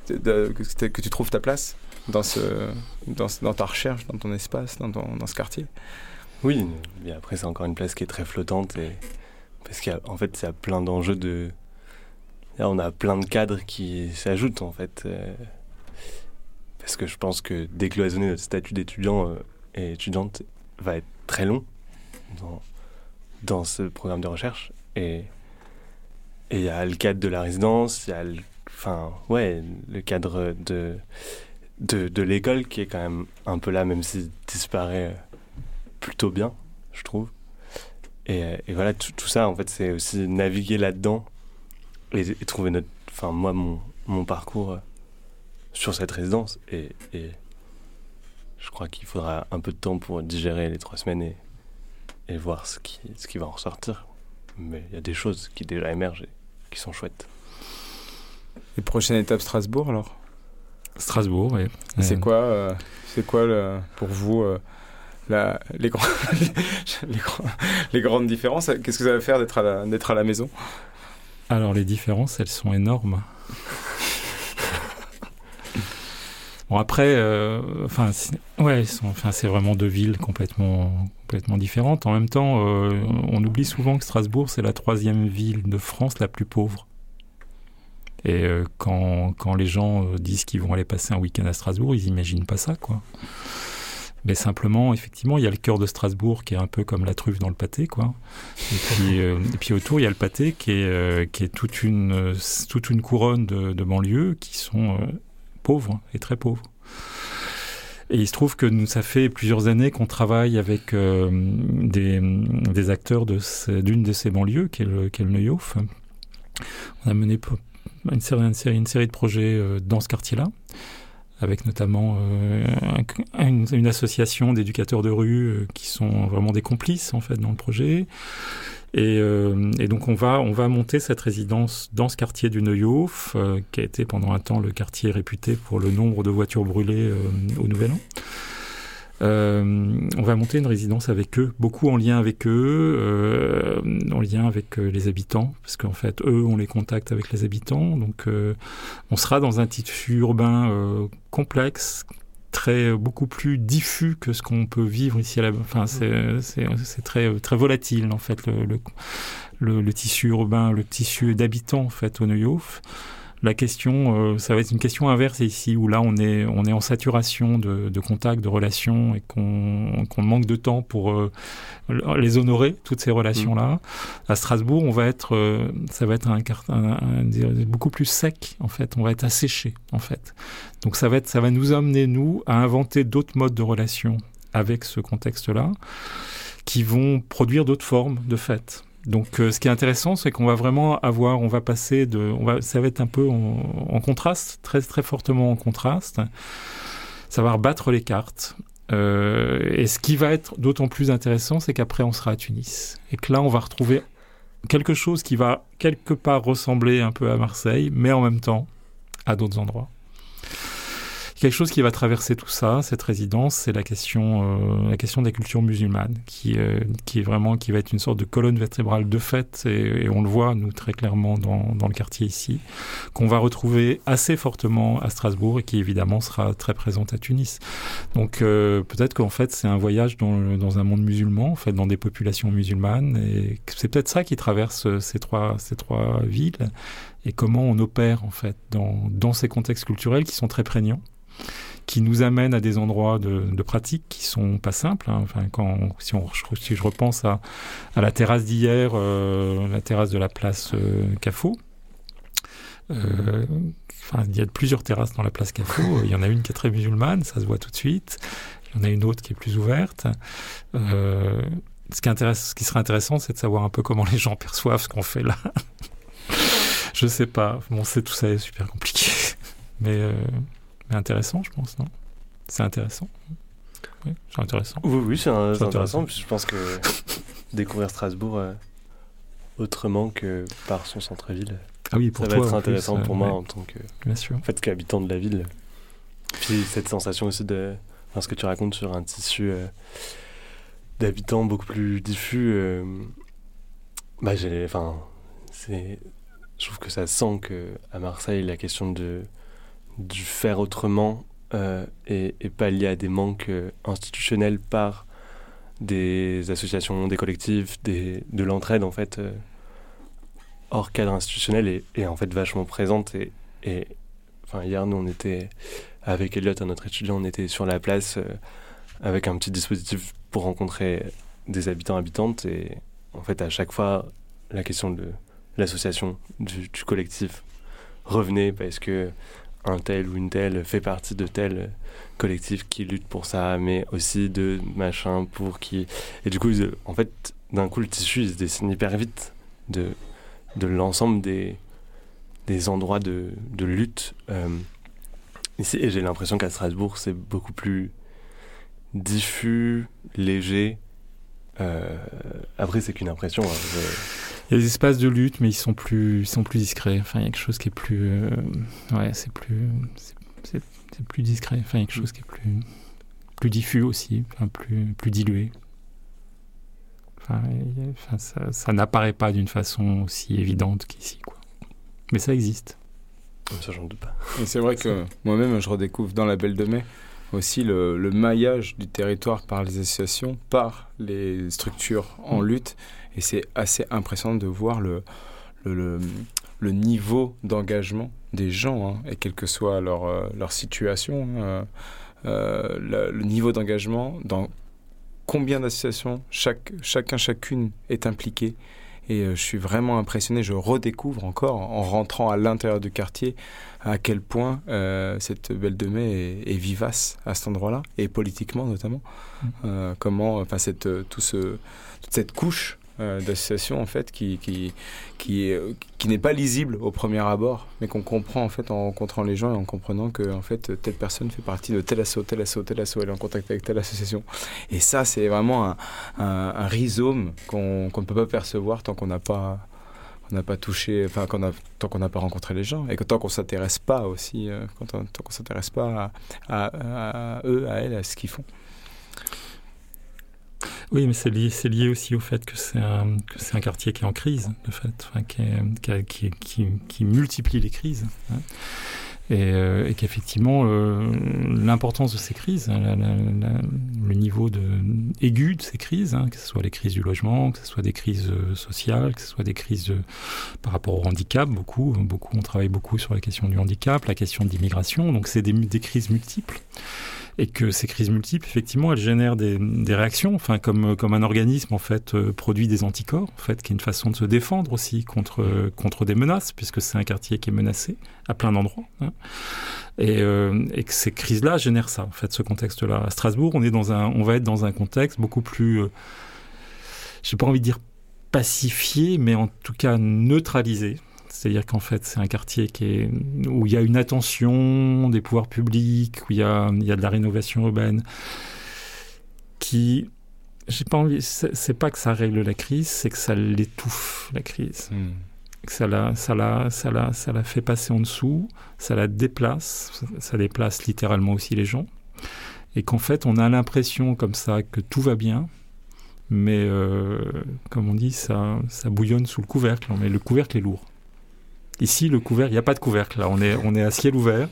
S2: de, que, tu trouves ta place dans, ce, dans, dans, ta recherche, dans ton espace, dans, ce quartier.
S4: Oui, mais après c'est encore une place qui est très flottante et parce qu'en fait y a plein d'enjeux de on a plein de cadres qui s'ajoutent en fait euh, parce que je pense que décloisonner notre statut d'étudiant euh, et étudiante va être très long dans, ce programme de recherche. Et il y a le cadre de la résidence, il y a le, enfin, ouais, le cadre de, de, de l'école qui est quand même un peu là, même s'il disparaît plutôt bien, je trouve. Et, et voilà, tout, ça, en fait, c'est aussi naviguer là-dedans et, trouver notre. Enfin, moi, mon, mon parcours sur cette résidence. Et, et je crois qu'il faudra un peu de temps pour digérer les trois semaines et, et voir ce qui, ce qui va en ressortir. Mais il y a des choses qui déjà émergent et qui sont chouettes.
S2: Et prochaine étape Strasbourg alors?
S3: Strasbourg, oui.
S2: C'est quoi, euh, c'est quoi le, pour vous euh, la, les, grands, *laughs* les, les, grandes différences? Qu'est-ce que ça va faire d'être à, la, d'être à la maison?
S3: Alors les différences, elles sont énormes. Bon après, euh, enfin ouais, enfin c'est vraiment deux villes complètement complètement différentes. En même temps, euh, on oublie souvent que Strasbourg c'est la troisième ville de France la plus pauvre. Et euh, quand, quand les gens disent qu'ils vont aller passer un week-end à Strasbourg, ils imaginent pas ça quoi. Mais simplement, effectivement, il y a le cœur de Strasbourg qui est un peu comme la truffe dans le pâté, quoi. Et puis, et puis autour, il y a le pâté qui est, qui est toute, une, toute une couronne de, de banlieues qui sont pauvres et très pauvres. Et il se trouve que nous, ça fait plusieurs années qu'on travaille avec euh, des, des, acteurs d'une de, ces banlieues, qui est le, qui est. On a mené une série, une série, de projets euh, dans ce quartier-là, avec notamment euh, une, une, association d'éducateurs de rue qui sont vraiment des complices en fait dans le projet. Et, euh, et, donc on va, on va monter cette résidence dans ce quartier du Neuhof, euh, qui a été pendant un temps le quartier réputé pour le nombre de voitures brûlées euh, au Nouvel An. On va monter une résidence avec eux, beaucoup en lien avec eux, en lien avec les habitants, parce qu'en fait, eux ont les contacts avec les habitants. Donc, on sera dans un tissu urbain complexe, très euh, beaucoup plus diffus que ce qu'on peut vivre ici à la enfin c'est très très volatile en fait le, le, le, tissu urbain le tissu d'habitants en fait au Neuhof la question, euh, ça va être une question inverse ici, où là on est, on est en saturation de, de contacts, de relations, et qu'on manque de temps pour euh, les honorer, toutes ces relations-là. À Strasbourg, on va être, euh, ça va être un, un, un, beaucoup plus sec, en fait. On va être asséché, en fait. Donc ça va, être, ça va nous amener, nous, à inventer d'autres modes de relations avec ce contexte-là, qui vont produire d'autres formes de fait. Donc, euh, ce qui est intéressant, c'est qu'on va vraiment avoir, on va passer de, on va, ça va être un peu en, contraste, très très fortement en contraste. Ça va rebattre les cartes. Euh, et ce qui va être d'autant plus intéressant, c'est qu'après on sera à Tunis et que là on va retrouver quelque chose qui va quelque part ressembler un peu à Marseille, mais en même temps à d'autres endroits. Quelque chose qui va traverser tout ça, cette résidence, c'est la question, euh, la question des cultures musulmanes, qui, euh, qui est vraiment, qui va être une sorte de colonne vertébrale de fait, et, on le voit nous très clairement dans, dans le quartier ici, qu'on va retrouver assez fortement à Strasbourg et qui évidemment sera très présente à Tunis. Donc euh, peut-être qu'en fait c'est un voyage dans, dans un monde musulman, en fait dans des populations musulmanes, et c'est peut-être ça qui traverse ces trois ces trois villes et comment on opère en fait dans, dans ces contextes culturels qui sont très prégnants qui nous amène à des endroits de, de pratique qui sont pas simples. Hein. Enfin, quand, si, on, si je repense à, à la terrasse d'hier, euh, la terrasse de la place euh, Cafo, euh, enfin, il y a plusieurs terrasses dans la place Cafo. *laughs* Il y en a une qui est très musulmane, ça se voit tout de suite. Il y en a une autre qui est plus ouverte. Euh, ce, qui intéresse, ce qui serait intéressant, c'est de savoir un peu comment les gens perçoivent ce qu'on fait là. *laughs* je sais pas. Bon, c'est tout ça est super compliqué, mais, euh, mais intéressant, je pense, non? C'est intéressant. Oui, c'est intéressant.
S4: Oui, oui, c'est intéressant.
S3: intéressant.
S4: puis Je pense que *laughs* découvrir Strasbourg euh, autrement que par son centre-ville,
S3: Ah oui,
S4: ça
S3: pour
S4: va
S3: toi
S4: être intéressant
S3: plus,
S4: pour
S3: euh,
S4: moi
S3: ouais,
S4: en tant que
S3: bien sûr.
S4: en fait, qu'habitant de la ville. Puis cette sensation aussi de. Enfin, ce que tu racontes sur un tissu euh, d'habitants beaucoup plus diffus. euh, bah, j'ai. Enfin, c'est. Je trouve que ça sent que à Marseille, la question de du faire autrement euh, est pas liée à des manques euh, institutionnels par des associations, des collectifs, de l'entraide en fait euh, hors cadre institutionnel est en fait vachement présente et, et Enfin, hier, nous, on était avec Elliot, un autre étudiant, on était sur la place avec un petit dispositif pour rencontrer des habitants habitantes. Et en fait, à chaque fois, la question de l'association, du collectif revenait parce que un tel ou une telle fait partie de tel collectif qui lutte pour ça, mais aussi de machin pour qui. Et du coup, en fait, d'un coup, le tissu, il se dessine hyper vite de, de l'ensemble des, des endroits de, de lutte euh, ici. Et j'ai l'impression qu'à Strasbourg, c'est beaucoup plus diffus, léger. Euh, après, c'est qu'une impression. hein.
S3: Il y a des espaces de lutte, mais ils sont plus, ils sont plus discrets. Enfin, il y a quelque chose qui est plus, euh, ouais, c'est plus, c'est- c'est c'est plus discret. Enfin, il y a quelque chose qui est plus, plus diffus aussi, enfin, plus, plus dilué. Enfin, il y a- enfin, ça, ça n'apparaît pas d'une façon aussi évidente qu'ici, quoi. Mais ça existe.
S4: Ça, j'en doute pas.
S2: Et c'est vrai que moi-même, je redécouvre dans la Belle de Mai aussi le, le maillage du territoire par les associations, par les structures en
S3: Mm.
S2: lutte. Et c'est assez impressionnant de voir le, le, le- le niveau d'engagement des gens, hein, et quelle que soit leur, euh, leur situation, euh, euh, le, le niveau d'engagement dans combien d'associations chaque, chacun, chacune est impliqué. Et euh, je suis vraiment impressionné, je redécouvre encore en rentrant à l'intérieur du quartier à quel point cette Belle de Mai est, est vivace à cet endroit-là, et politiquement notamment.
S3: Mm.
S2: Euh, comment, enfin, cette, tout ce, toute cette couche euh, d'associations en fait qui, qui, qui, qui n'est pas lisible au premier abord, mais qu'on comprend en fait en rencontrant les gens et en comprenant que en fait telle personne fait partie de tel asso, tel asso, tel asso, elle est en contact avec telle association. Et ça, c'est vraiment un, un, rhizome qu'on qu'on ne peut pas percevoir tant qu'on n'a pas n'a pas touché, enfin tant qu'on n'a pas rencontré les gens et que tant qu'on s'intéresse pas aussi, euh, quand tant qu'on s'intéresse pas à eux, à elles, à ce qu'ils font.
S3: Oui, mais c'est lié, aussi au fait que c'est un, quartier qui est en crise, de fait, qui, multiplie les crises. hein. Et, euh, et qu'effectivement, euh, l'importance de ces crises, hein, le niveau de, aigu de ces crises, hein, que ce soit les crises du logement, que ce soit des crises euh, sociales, que ce soit des crises par rapport au handicap, beaucoup, beaucoup, on travaille beaucoup sur la question du handicap, la question de l'immigration, donc c'est des crises multiples et que ces crises multiples, effectivement, elles génèrent des, des réactions, enfin comme comme un organisme en fait euh, produit des anticorps, en fait, qui est une façon de se défendre aussi contre euh, contre des menaces, puisque c'est un quartier qui est menacé à plein d'endroits, hein. et, euh, et que ces crises-là génèrent ça, en fait, ce contexte-là. À Strasbourg, on est dans un, on va être dans un contexte beaucoup plus, euh, j'ai pas envie de dire pacifié, mais en tout cas neutralisé. C'est-à-dire qu'en fait, c'est un quartier qui est, où il y a une attention des pouvoirs publics, où il y a, il y a de la rénovation urbaine, qui, j'ai pas envie, c'est pas que ça règle la crise, c'est que ça l'étouffe, la crise. Que ça la, ça, la, ça, la, ça la fait passer en dessous, ça la déplace, ça déplace littéralement aussi les gens. Et qu'en fait, on a l'impression comme ça que tout va bien, mais euh, comme on dit, ça, ça bouillonne sous le couvercle, mais le couvercle est lourd. Ici, le couvercle, il n'y a pas de couvercle, là, on est, on est à ciel ouvert.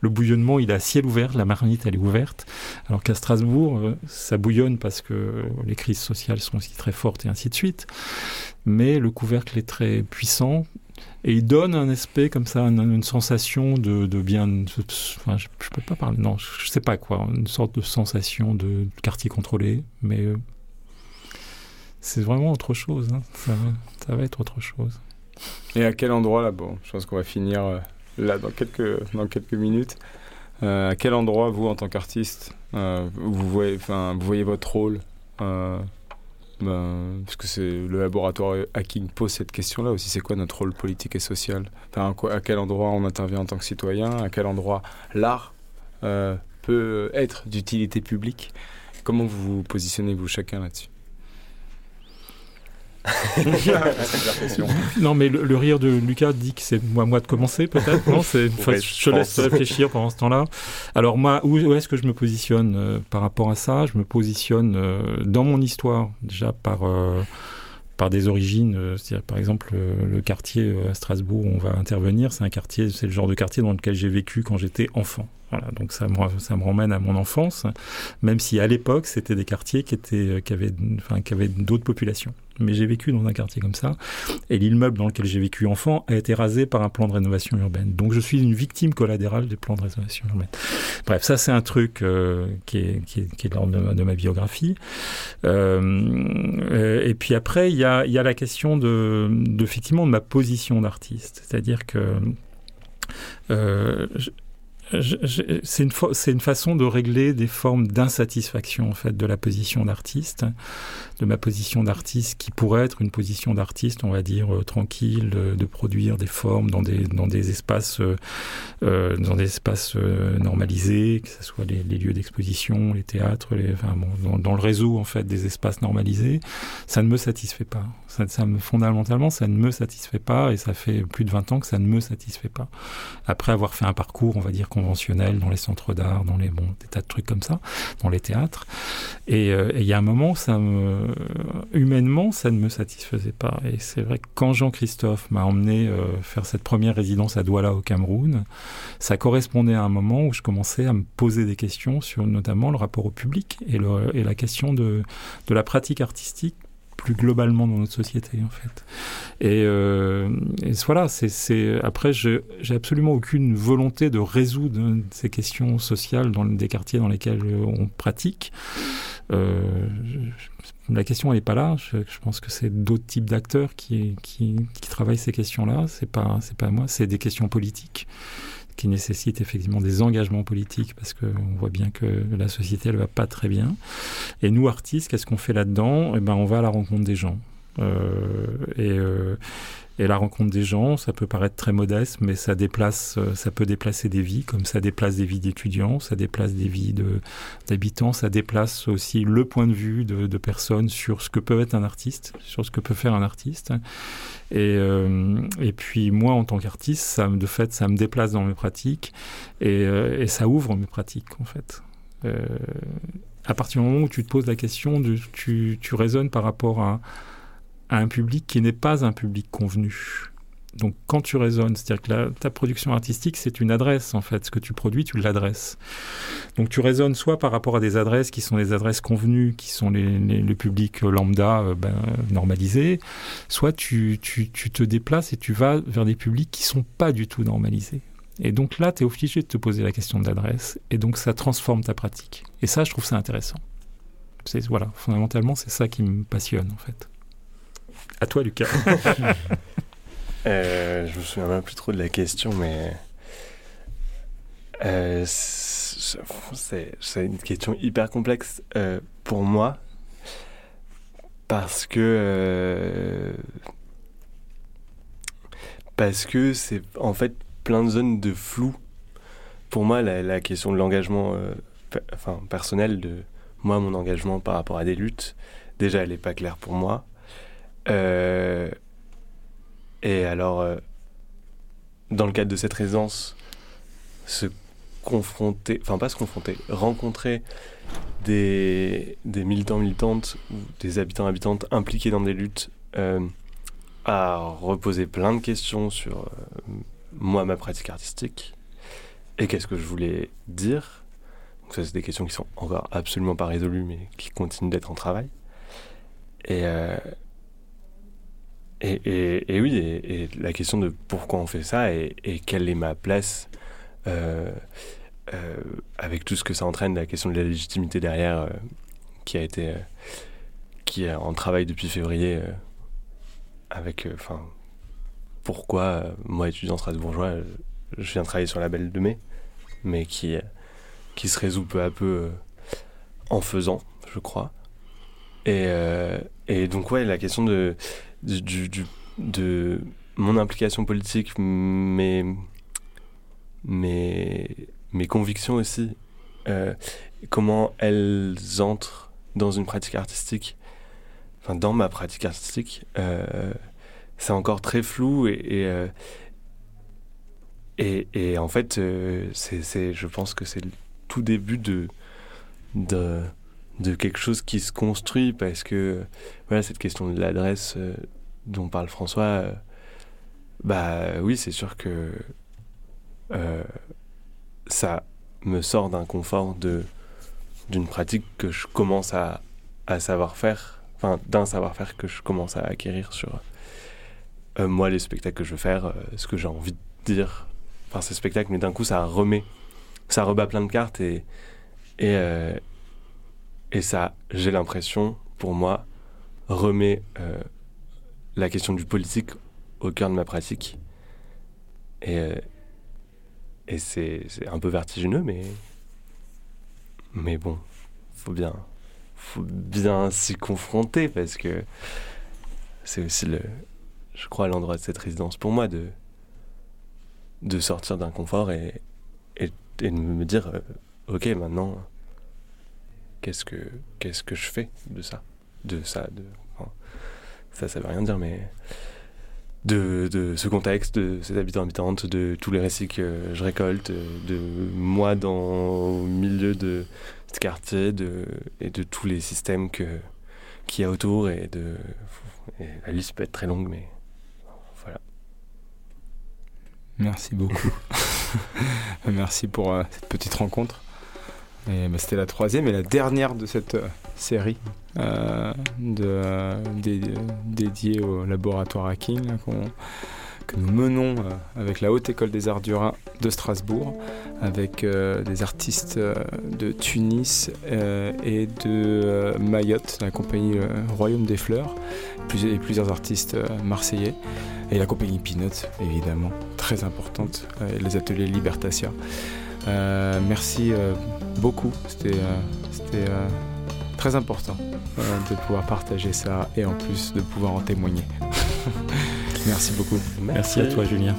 S3: Le bouillonnement, il est à ciel ouvert, la marmite, elle est ouverte. Alors qu'à Strasbourg, euh, ça bouillonne parce que les crises sociales sont aussi très fortes et ainsi de suite. Mais le couvercle est très puissant Et il donne un aspect comme ça, une, sensation de, bien. enfin, je, ne peux pas parler. Non, je, sais pas quoi. Une sorte de sensation de quartier contrôlé, mais euh, c'est vraiment autre chose. Hein. Ça, va être autre chose.
S2: Et à quel endroit Bon, je pense qu'on va finir euh, là dans quelques dans quelques minutes. Euh, à quel endroit vous, en tant qu'artiste, vous voyez, vous voyez votre rôle ben, parce que c'est le laboratoire Hacking pose cette question-là aussi. C'est quoi notre rôle politique et social? À quel endroit on intervient en tant que citoyen? À quel endroit l'art euh, peut être d'utilité publique? Comment vous vous positionnez vous chacun là-dessus? *laughs*
S3: non, mais le, rire de Lucas dit que c'est moi, moi de commencer, peut-être. Non, c'est. *laughs* je laisse réfléchir pendant ce temps-là. Alors moi, où, est-ce que je me positionne euh, par rapport à ça? Je me positionne euh, dans mon histoire déjà par. Euh, par des origines, c'est-à-dire par exemple le quartier à Strasbourg où on va intervenir, c'est un quartier, c'est le genre de quartier dans lequel j'ai vécu quand j'étais enfant. Voilà, donc ça me, ça me ramène à mon enfance, même si à l'époque c'était des quartiers qui, étaient, euh, qui avaient, enfin, qui avaient d'autres populations. Mais j'ai vécu dans un quartier comme ça, et l'immeuble dans lequel j'ai vécu enfant a été rasé par un plan de rénovation urbaine. Donc je suis une victime collatérale des plans de rénovation urbaine. Bref, ça c'est un truc euh, qui, est, qui, est, qui est de l'ordre de, ma biographie. Euh, et puis après, il y a, y a la question de, de, effectivement de ma position d'artiste, c'est-à-dire que euh, c'est une, façon de régler des formes d'insatisfaction en fait de la position d'artiste, de ma position d'artiste qui pourrait être une position d'artiste, on va dire euh, tranquille, de, produire des formes dans des espaces euh, euh dans des espaces euh, normalisés, que ce soit les, lieux d'exposition, les théâtres, enfin bon, dans, le réseau en fait des espaces normalisés, ça ne me satisfait pas. Ça me, fondamentalement, ça ne me satisfait pas et ça fait plus de 20 ans que ça ne me satisfait pas. Après avoir fait un parcours, on va dire conventionnel dans les centres d'art, dans les bon, des tas de trucs comme ça, dans les théâtres. Et euh, il y a un moment, ça me, humainement, ça ne me satisfaisait pas. Et c'est vrai que quand Jean-Christophe m'a emmené euh, faire cette première résidence à Douala au Cameroun, ça correspondait à un moment où je commençais à me poser des questions sur notamment le rapport au public et, le, et la question de, de la pratique artistique plus globalement dans notre société en fait. Et, euh, voilà, c'est après j'ai absolument aucune volonté de résoudre ces questions sociales dans des quartiers dans lesquels on pratique. Euh, la question n'est pas là. Je, je, pense que c'est d'autres types d'acteurs qui, qui, qui, travaillent ces questions-là. C'est pas c'est pas moi. C'est des questions politiques qui nécessite effectivement des engagements politiques parce qu'on voit bien que la société elle va pas très bien. Et nous artistes, qu'est-ce qu'on fait là-dedans? Eh ben, on va à la rencontre des gens. Euh, et, euh, et la rencontre des gens, ça peut paraître très modeste, mais ça déplace, euh, ça peut déplacer des vies, comme ça déplace des vies d'étudiants, ça déplace des vies d'habitants, ça déplace aussi le point de vue de, personnes sur ce que peut être un artiste, sur ce que peut faire un artiste. Et, euh, et puis moi, en tant qu'artiste, ça, de fait, ça me déplace dans mes pratiques et, euh, et ça ouvre mes pratiques, en fait. Euh, à partir du moment où tu te poses la question, de, tu, tu raisonnes par rapport à à un public qui n'est pas un public convenu. Donc quand tu raisonnes, c'est-à-dire que ta production artistique, c'est une adresse en fait. Ce que tu produis, tu l'adresses. Donc tu raisonnes soit par rapport à des adresses qui sont des adresses convenues, qui sont les, le public lambda euh, ben, normalisé, soit tu, tu, tu, te déplaces et tu vas vers des publics qui sont pas du tout normalisés. Et donc là, tu es obligé de te poser la question de l'adresse. Et donc ça transforme ta pratique. Et ça, je trouve ça intéressant. Voilà, fondamentalement, c'est ça qui me passionne en fait. À toi, Lucas. *laughs*
S4: euh, je me souviens même plus trop de la question, mais euh, c'est une question hyper complexe euh, pour moi parce que euh, parce que c'est en fait plein de zones de flou. Pour moi, la, question de l'engagement, enfin personnel de moi, mon engagement par rapport à des luttes, déjà, elle n'est pas claire pour moi. Euh, et alors, euh, dans le cadre de cette résidence, se confronter, enfin pas se confronter, rencontrer des, militants, militantes ou des habitants, habitantes impliqués dans des luttes, euh, a reposé plein de questions sur euh, moi, ma pratique artistique et qu'est-ce que je voulais dire? Donc ça, c'est des questions qui sont encore absolument pas résolues, mais qui continuent d'être en travail. Et, et, oui, et, la question de pourquoi on fait ça et, quelle est ma place euh, euh, avec tout ce que ça entraîne, la question de la légitimité derrière, euh, qui a été, qui est en travail depuis février, avec, enfin, pourquoi moi, étudiant strasbourgeois, je viens travailler sur la Belle de Mai, mais qui, qui se résout peu à peu en faisant, je crois. Et, et donc, ouais, la question de de mon implication politique, mes, mes, mes convictions aussi, euh, comment elles entrent dans une pratique artistique, enfin dans ma pratique artistique, euh, c'est encore très flou et, et, euh, et, en fait, c'est, je pense que c'est le tout début de, de, de quelque chose qui se construit parce que voilà cette question de l'adresse dont parle François, euh, bah oui, c'est sûr que euh, ça me sort d'un confort de d'une pratique que je commence à, à savoir faire, enfin d'un savoir-faire que je commence à acquérir sur euh, moi les spectacles que je veux faire, ce que j'ai envie de dire par ces spectacles, mais d'un coup ça remet, ça rebat plein de cartes et, et ça, j'ai l'impression, pour moi, remet la question du politique au cœur de ma pratique. Et, euh, et c'est un peu vertigineux, mais, mais bon, faut bien, faut bien s'y confronter parce que c'est aussi, le, je crois, l'endroit de cette résidence pour moi de, de sortir d'un confort et, et, de me dire, euh, ok, maintenant, qu'est-ce que, qu'est-ce que je fais de ça, de ça, de ça, ça veut rien dire, mais de, de, ce contexte, de ces habitants habitantes, de tous les récits que je récolte, de moi dans au milieu de ce quartier, de, et de tous les systèmes qu'il y a autour et de la liste peut être très longue, mais voilà.
S2: Merci beaucoup. *laughs* Merci pour euh, cette petite rencontre. Bah, c'était la troisième et la dernière de cette euh, série euh, de, dédiée au laboratoire hacking que nous menons euh, avec la Haute École des Arts du Rhin de Strasbourg, avec des artistes de Tunis et de Mayotte, la compagnie Royaume des Fleurs, et plusieurs artistes marseillais, et la compagnie Peanut, évidemment, très importante, et les ateliers Libertatia. merci beaucoup. C'était euh, euh, très important euh, de pouvoir partager ça et en plus de pouvoir en témoigner. *laughs* Merci beaucoup.
S3: Merci à toi, Julien.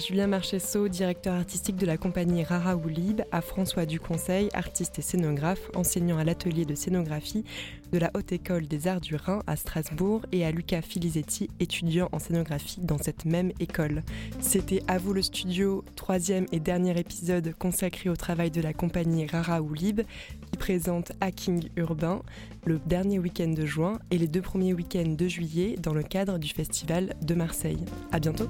S1: Julien Marchesso, directeur artistique de la compagnie Rara Oulib, à François Duconseil, artiste et scénographe, enseignant à l'atelier de scénographie de la Haute École des Arts du Rhin à Strasbourg, et à Luca Filisetti, étudiant en scénographie dans cette même école. C'était À vous le studio, troisième et dernier épisode consacré au travail de la compagnie Rara Oulib, qui présente Hacking Urbain le dernier week-end de juin et les deux premiers week-ends de juillet dans le cadre du Festival de Marseille. À bientôt!